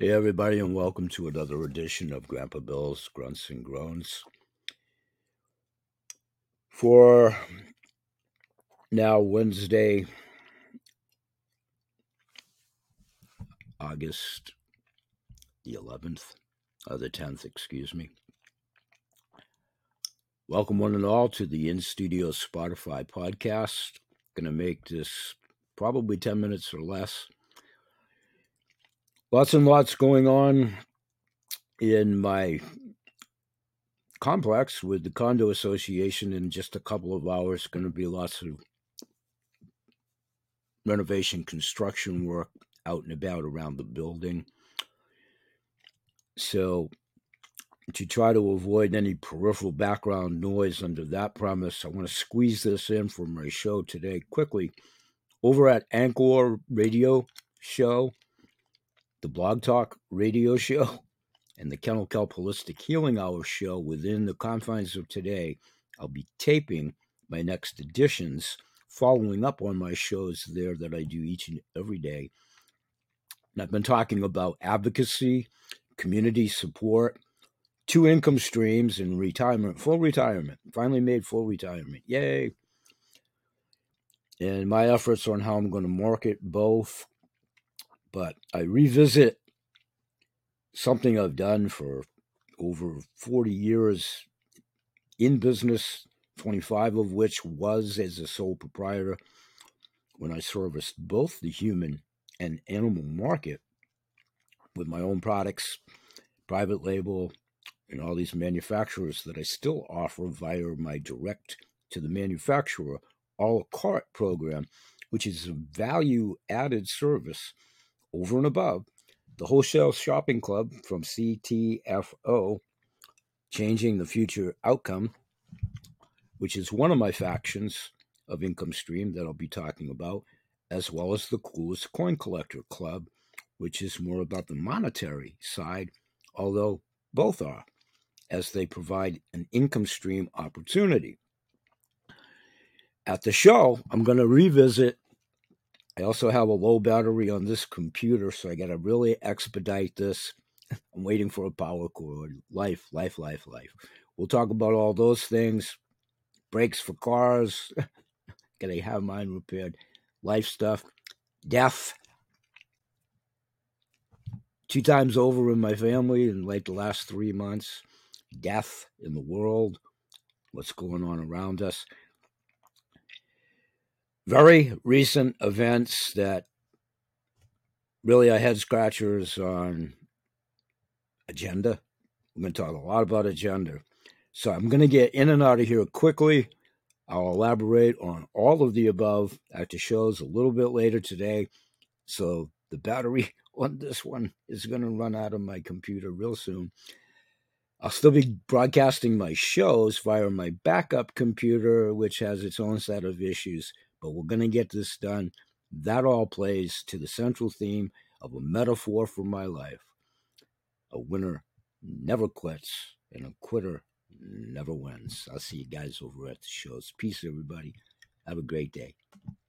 Hey, everybody, and welcome to another edition of Grandpa Bill's Grunts and Groans. For now, Wednesday, August the 11th, or the 10th, excuse me. Welcome, one and all, to the In Studio Spotify podcast. Going to make this probably 10 minutes or less. Lots and lots going on in my complex with the condo association in just a couple of hours. Going to be lots of renovation construction work out and about around the building. So, to try to avoid any peripheral background noise under that premise, I want to squeeze this in for my show today quickly. Over at Anchor Radio Show, the Blog Talk radio show, and the Kennel Kelp Holistic Healing Hour show within the confines of today. I'll be taping my next editions, following up on my shows there that I do each and every day. And I've been talking about advocacy, community support, two income streams, and retirement, full retirement. Finally made full retirement. Yay! And my efforts on how I'm going to market both but I revisit something I've done for over 40 years in business, 25 of which was as a sole proprietor. When I serviced both the human and animal market with my own products, private label, and all these manufacturers that I still offer via my direct to the manufacturer a la carte program, which is a value added service over and above the Wholesale Shopping Club from CTFO, Changing the Future Outcome, which is one of my factions of income stream that I'll be talking about, as well as the Coolest Coin Collector Club, which is more about the monetary side, although both are, as they provide an income stream opportunity. At the show, I'm going to revisit I also have a low battery on this computer, so I got to really expedite this. I'm waiting for a power cord. Life, life, life, life. We'll talk about all those things. Brakes for cars. got to have mine repaired. Life stuff. Death. Two times over in my family in like the last three months. Death in the world. What's going on around us very recent events that really are head scratchers on agenda. We're going to talk a lot about agenda. So I'm going to get in and out of here quickly. I'll elaborate on all of the above at the shows a little bit later today. So the battery on this one is going to run out of my computer real soon. I'll still be broadcasting my shows via my backup computer, which has its own set of issues but we're going to get this done. That all plays to the central theme of a metaphor for my life. A winner never quits, and a quitter never wins. I'll see you guys over at the shows. Peace, everybody. Have a great day.